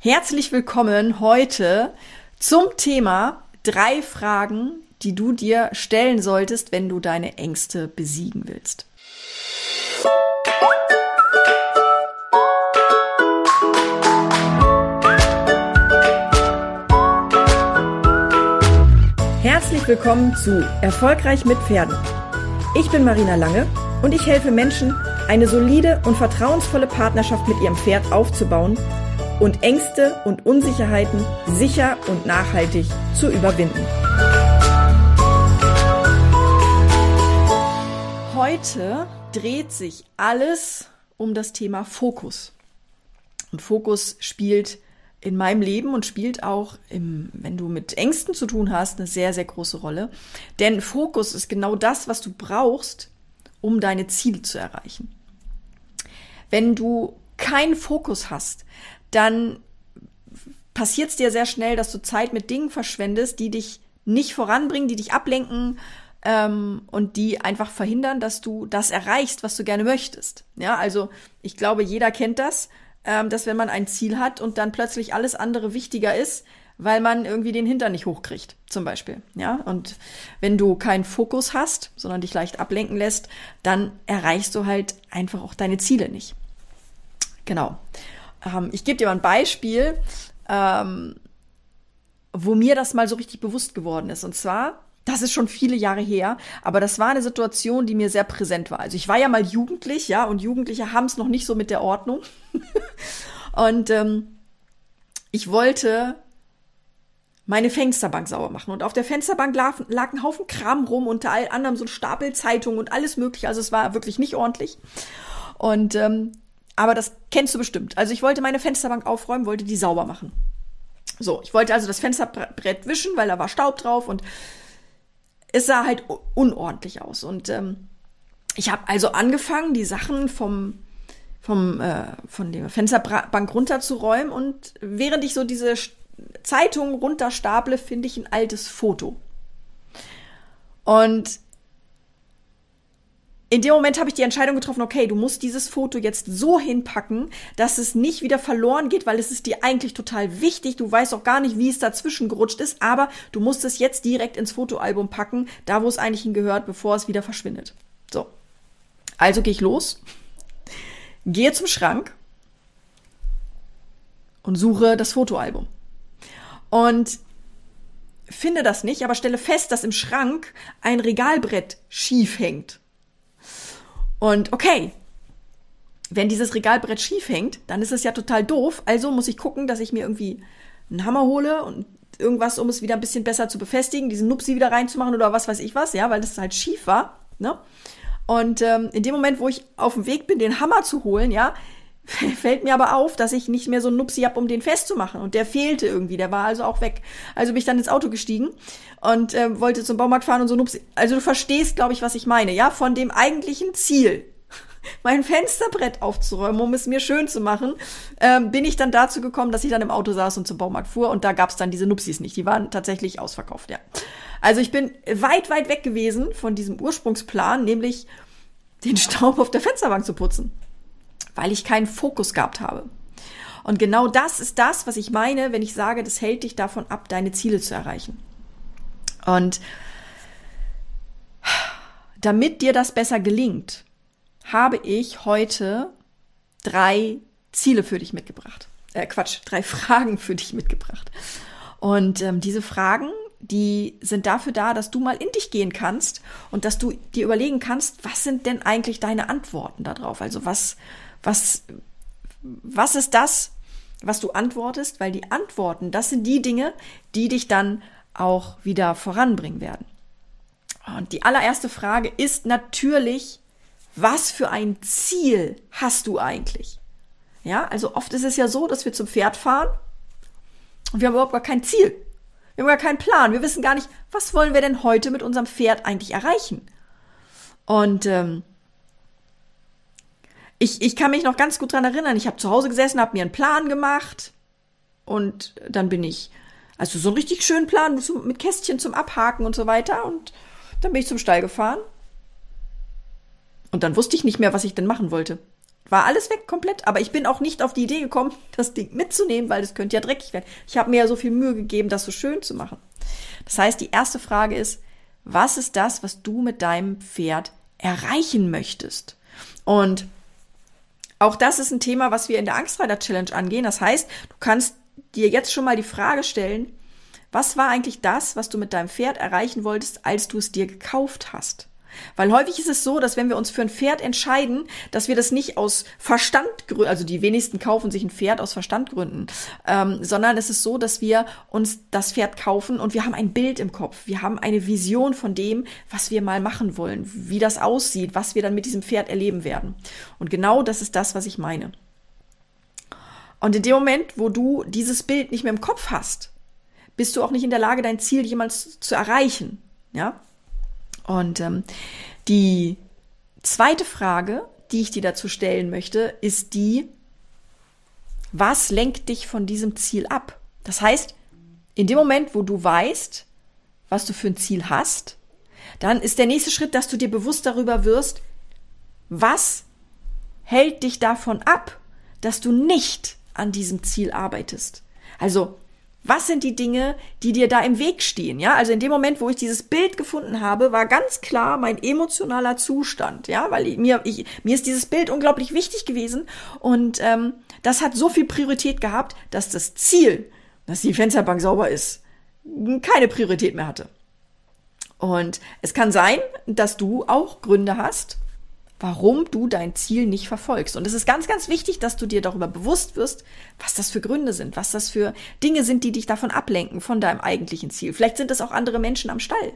Herzlich willkommen heute zum Thema drei Fragen, die du dir stellen solltest, wenn du deine Ängste besiegen willst. Herzlich willkommen zu Erfolgreich mit Pferden. Ich bin Marina Lange und ich helfe Menschen, eine solide und vertrauensvolle Partnerschaft mit ihrem Pferd aufzubauen und Ängste und Unsicherheiten sicher und nachhaltig zu überwinden. Heute dreht sich alles um das Thema Fokus. Und Fokus spielt in meinem Leben und spielt auch, im, wenn du mit Ängsten zu tun hast, eine sehr, sehr große Rolle. Denn Fokus ist genau das, was du brauchst, um deine Ziele zu erreichen. Wenn du keinen Fokus hast, dann passiert es dir sehr schnell, dass du Zeit mit Dingen verschwendest, die dich nicht voranbringen, die dich ablenken ähm, und die einfach verhindern, dass du das erreichst, was du gerne möchtest. Ja, also ich glaube, jeder kennt das, ähm, dass wenn man ein Ziel hat und dann plötzlich alles andere wichtiger ist, weil man irgendwie den Hintern nicht hochkriegt, zum Beispiel. Ja, und wenn du keinen Fokus hast, sondern dich leicht ablenken lässt, dann erreichst du halt einfach auch deine Ziele nicht. Genau. Ähm, ich gebe dir mal ein Beispiel, ähm, wo mir das mal so richtig bewusst geworden ist. Und zwar, das ist schon viele Jahre her, aber das war eine Situation, die mir sehr präsent war. Also ich war ja mal jugendlich, ja, und Jugendliche haben es noch nicht so mit der Ordnung. und ähm, ich wollte meine Fensterbank sauber machen. Und auf der Fensterbank lag, lag ein Haufen Kram rum, unter anderem so ein Stapel Zeitungen und alles mögliche. Also es war wirklich nicht ordentlich. Und ähm, aber das kennst du bestimmt. Also ich wollte meine Fensterbank aufräumen, wollte die sauber machen. So, ich wollte also das Fensterbrett wischen, weil da war Staub drauf und es sah halt unordentlich aus. Und ähm, ich habe also angefangen, die Sachen vom vom äh, von der Fensterbank runterzuräumen und während ich so diese Zeitung runterstaple, finde ich ein altes Foto. Und in dem Moment habe ich die Entscheidung getroffen, okay, du musst dieses Foto jetzt so hinpacken, dass es nicht wieder verloren geht, weil es ist dir eigentlich total wichtig. Du weißt auch gar nicht, wie es dazwischen gerutscht ist, aber du musst es jetzt direkt ins Fotoalbum packen, da wo es eigentlich hingehört, bevor es wieder verschwindet. So. Also gehe ich los, gehe zum Schrank und suche das Fotoalbum. Und finde das nicht, aber stelle fest, dass im Schrank ein Regalbrett schief hängt. Und okay, wenn dieses Regalbrett schief hängt, dann ist es ja total doof. Also muss ich gucken, dass ich mir irgendwie einen Hammer hole und irgendwas, um es wieder ein bisschen besser zu befestigen, diesen Nupsi wieder reinzumachen oder was weiß ich was, ja, weil das halt schief war. Ne? Und ähm, in dem Moment, wo ich auf dem Weg bin, den Hammer zu holen, ja, fällt mir aber auf, dass ich nicht mehr so einen Nupsi habe, um den festzumachen. Und der fehlte irgendwie, der war also auch weg. Also bin ich dann ins Auto gestiegen und äh, wollte zum Baumarkt fahren und so Nupsi. Also du verstehst, glaube ich, was ich meine, ja, von dem eigentlichen Ziel, mein Fensterbrett aufzuräumen, um es mir schön zu machen, ähm, bin ich dann dazu gekommen, dass ich dann im Auto saß und zum Baumarkt fuhr und da gab es dann diese Nupsis nicht. Die waren tatsächlich ausverkauft, ja. Also ich bin weit, weit weg gewesen von diesem Ursprungsplan, nämlich den Staub auf der Fensterbank zu putzen weil ich keinen Fokus gehabt habe. Und genau das ist das, was ich meine, wenn ich sage, das hält dich davon ab, deine Ziele zu erreichen. Und damit dir das besser gelingt, habe ich heute drei Ziele für dich mitgebracht. Äh, Quatsch, drei Fragen für dich mitgebracht. Und ähm, diese Fragen, die sind dafür da, dass du mal in dich gehen kannst und dass du dir überlegen kannst, was sind denn eigentlich deine Antworten darauf? Also was, was, was ist das, was du antwortest? Weil die Antworten, das sind die Dinge, die dich dann auch wieder voranbringen werden. Und die allererste Frage ist natürlich, was für ein Ziel hast du eigentlich? Ja, also oft ist es ja so, dass wir zum Pferd fahren und wir haben überhaupt gar kein Ziel. Wir haben gar keinen Plan. Wir wissen gar nicht, was wollen wir denn heute mit unserem Pferd eigentlich erreichen? Und ähm, ich, ich kann mich noch ganz gut dran erinnern. Ich habe zu Hause gesessen, habe mir einen Plan gemacht und dann bin ich, also so einen richtig schönen Plan mit Kästchen zum Abhaken und so weiter und dann bin ich zum Stall gefahren und dann wusste ich nicht mehr, was ich denn machen wollte. War alles weg komplett, aber ich bin auch nicht auf die Idee gekommen, das Ding mitzunehmen, weil das könnte ja dreckig werden. Ich habe mir ja so viel Mühe gegeben, das so schön zu machen. Das heißt, die erste Frage ist, was ist das, was du mit deinem Pferd erreichen möchtest? Und auch das ist ein Thema, was wir in der Angstreiter Challenge angehen. Das heißt, du kannst dir jetzt schon mal die Frage stellen, was war eigentlich das, was du mit deinem Pferd erreichen wolltest, als du es dir gekauft hast? Weil häufig ist es so, dass wenn wir uns für ein Pferd entscheiden, dass wir das nicht aus Verstandgründen, also die wenigsten kaufen sich ein Pferd aus Verstandgründen, ähm, sondern es ist so, dass wir uns das Pferd kaufen und wir haben ein Bild im Kopf. Wir haben eine Vision von dem, was wir mal machen wollen, wie das aussieht, was wir dann mit diesem Pferd erleben werden. Und genau das ist das, was ich meine. Und in dem Moment, wo du dieses Bild nicht mehr im Kopf hast, bist du auch nicht in der Lage, dein Ziel jemals zu erreichen. Ja? Und ähm, die zweite Frage, die ich dir dazu stellen möchte, ist die, was lenkt dich von diesem Ziel ab? Das heißt, in dem Moment, wo du weißt, was du für ein Ziel hast, dann ist der nächste Schritt, dass du dir bewusst darüber wirst, was hält dich davon ab, dass du nicht an diesem Ziel arbeitest. Also, was sind die Dinge, die dir da im Weg stehen? Ja, also in dem Moment, wo ich dieses Bild gefunden habe, war ganz klar mein emotionaler Zustand. Ja, weil ich, mir, ich, mir ist dieses Bild unglaublich wichtig gewesen und ähm, das hat so viel Priorität gehabt, dass das Ziel, dass die Fensterbank sauber ist, keine Priorität mehr hatte. Und es kann sein, dass du auch Gründe hast, warum du dein Ziel nicht verfolgst. Und es ist ganz, ganz wichtig, dass du dir darüber bewusst wirst, was das für Gründe sind, was das für Dinge sind, die dich davon ablenken, von deinem eigentlichen Ziel. Vielleicht sind es auch andere Menschen am Stall,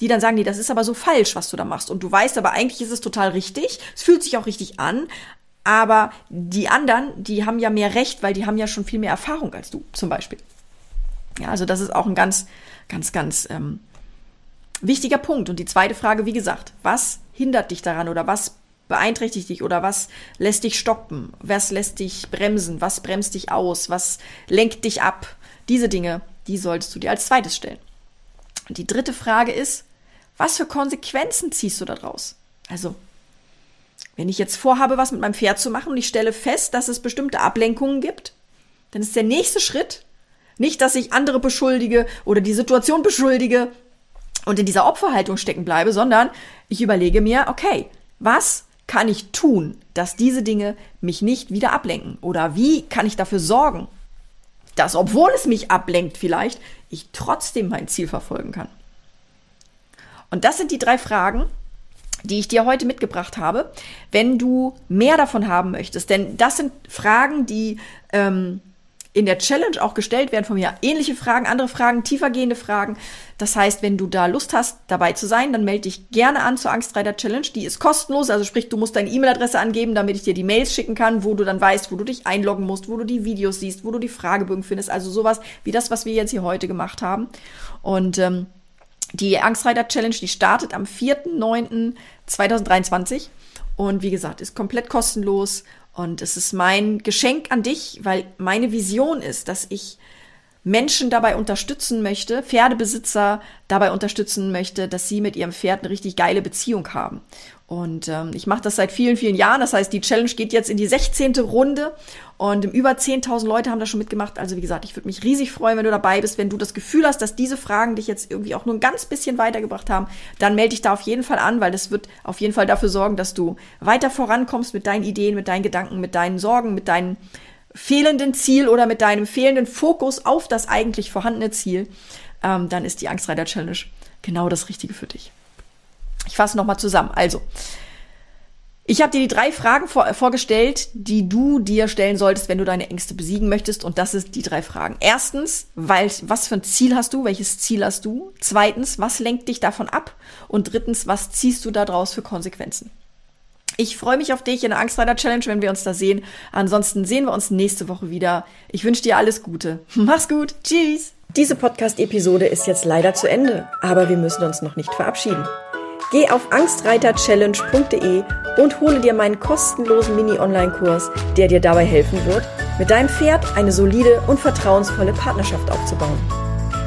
die dann sagen, nee, das ist aber so falsch, was du da machst. Und du weißt aber eigentlich ist es total richtig. Es fühlt sich auch richtig an. Aber die anderen, die haben ja mehr Recht, weil die haben ja schon viel mehr Erfahrung als du, zum Beispiel. Ja, also das ist auch ein ganz, ganz, ganz ähm, wichtiger Punkt. Und die zweite Frage, wie gesagt, was hindert dich daran oder was beeinträchtigt dich oder was lässt dich stoppen? Was lässt dich bremsen? Was bremst dich aus? Was lenkt dich ab? Diese Dinge, die solltest du dir als zweites stellen. Und die dritte Frage ist, was für Konsequenzen ziehst du daraus? Also, wenn ich jetzt vorhabe, was mit meinem Pferd zu machen und ich stelle fest, dass es bestimmte Ablenkungen gibt, dann ist der nächste Schritt nicht, dass ich andere beschuldige oder die Situation beschuldige und in dieser Opferhaltung stecken bleibe, sondern ich überlege mir, okay, was kann ich tun, dass diese Dinge mich nicht wieder ablenken? Oder wie kann ich dafür sorgen, dass, obwohl es mich ablenkt vielleicht, ich trotzdem mein Ziel verfolgen kann? Und das sind die drei Fragen, die ich dir heute mitgebracht habe, wenn du mehr davon haben möchtest. Denn das sind Fragen, die ähm, in der Challenge auch gestellt werden von mir. Ähnliche Fragen, andere Fragen, tiefergehende Fragen. Das heißt, wenn du da Lust hast, dabei zu sein, dann melde dich gerne an zur Angstreiter Challenge. Die ist kostenlos, also sprich, du musst deine E-Mail-Adresse angeben, damit ich dir die Mails schicken kann, wo du dann weißt, wo du dich einloggen musst, wo du die Videos siehst, wo du die Fragebögen findest. Also sowas wie das, was wir jetzt hier heute gemacht haben. Und ähm, die Angstreiter Challenge, die startet am 4.9.2023. Und wie gesagt, ist komplett kostenlos und es ist mein Geschenk an dich, weil meine Vision ist, dass ich Menschen dabei unterstützen möchte, Pferdebesitzer dabei unterstützen möchte, dass sie mit ihrem Pferd eine richtig geile Beziehung haben. Und ähm, ich mache das seit vielen, vielen Jahren. Das heißt, die Challenge geht jetzt in die 16. Runde und über 10.000 Leute haben da schon mitgemacht. Also wie gesagt, ich würde mich riesig freuen, wenn du dabei bist. Wenn du das Gefühl hast, dass diese Fragen dich jetzt irgendwie auch nur ein ganz bisschen weitergebracht haben, dann melde dich da auf jeden Fall an, weil das wird auf jeden Fall dafür sorgen, dass du weiter vorankommst mit deinen Ideen, mit deinen Gedanken, mit deinen Sorgen, mit deinen fehlenden Ziel oder mit deinem fehlenden Fokus auf das eigentlich vorhandene Ziel. Ähm, dann ist die Angstreiter Challenge genau das Richtige für dich. Ich fasse nochmal zusammen. Also, ich habe dir die drei Fragen vor, vorgestellt, die du dir stellen solltest, wenn du deine Ängste besiegen möchtest. Und das sind die drei Fragen. Erstens, weil, was für ein Ziel hast du? Welches Ziel hast du? Zweitens, was lenkt dich davon ab? Und drittens, was ziehst du daraus für Konsequenzen? Ich freue mich auf dich in der Angstreiter Challenge, wenn wir uns da sehen. Ansonsten sehen wir uns nächste Woche wieder. Ich wünsche dir alles Gute. Mach's gut. Tschüss. Diese Podcast-Episode ist jetzt leider zu Ende, aber wir müssen uns noch nicht verabschieden. Geh auf angstreiterchallenge.de und hole dir meinen kostenlosen Mini-Online-Kurs, der dir dabei helfen wird, mit deinem Pferd eine solide und vertrauensvolle Partnerschaft aufzubauen.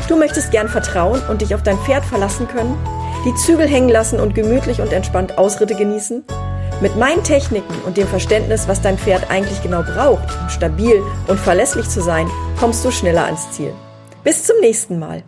Du möchtest gern vertrauen und dich auf dein Pferd verlassen können, die Zügel hängen lassen und gemütlich und entspannt Ausritte genießen? Mit meinen Techniken und dem Verständnis, was dein Pferd eigentlich genau braucht, um stabil und verlässlich zu sein, kommst du schneller ans Ziel. Bis zum nächsten Mal.